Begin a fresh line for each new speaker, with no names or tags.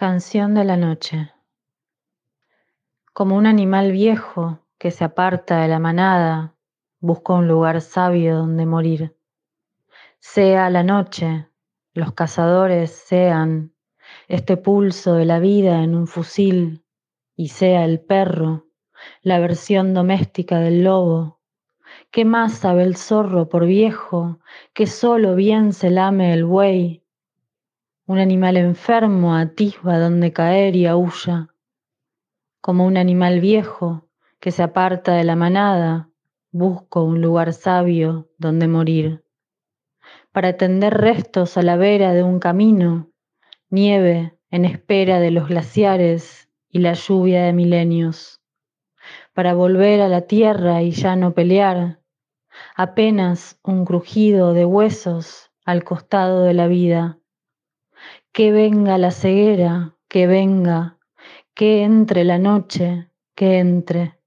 Canción de la noche. Como un animal viejo que se aparta de la manada, busca un lugar sabio donde morir. Sea la noche, los cazadores sean este pulso de la vida en un fusil, y sea el perro, la versión doméstica del lobo. ¿Qué más sabe el zorro por viejo que solo bien se lame el buey un animal enfermo atisba donde caer y aúlla, como un animal viejo que se aparta de la manada, busco un lugar sabio donde morir. Para tender restos a la vera de un camino, nieve en espera de los glaciares y la lluvia de milenios. Para volver a la tierra y ya no pelear, apenas un crujido de huesos al costado de la vida que venga la ceguera, que venga, que entre la noche, que entre.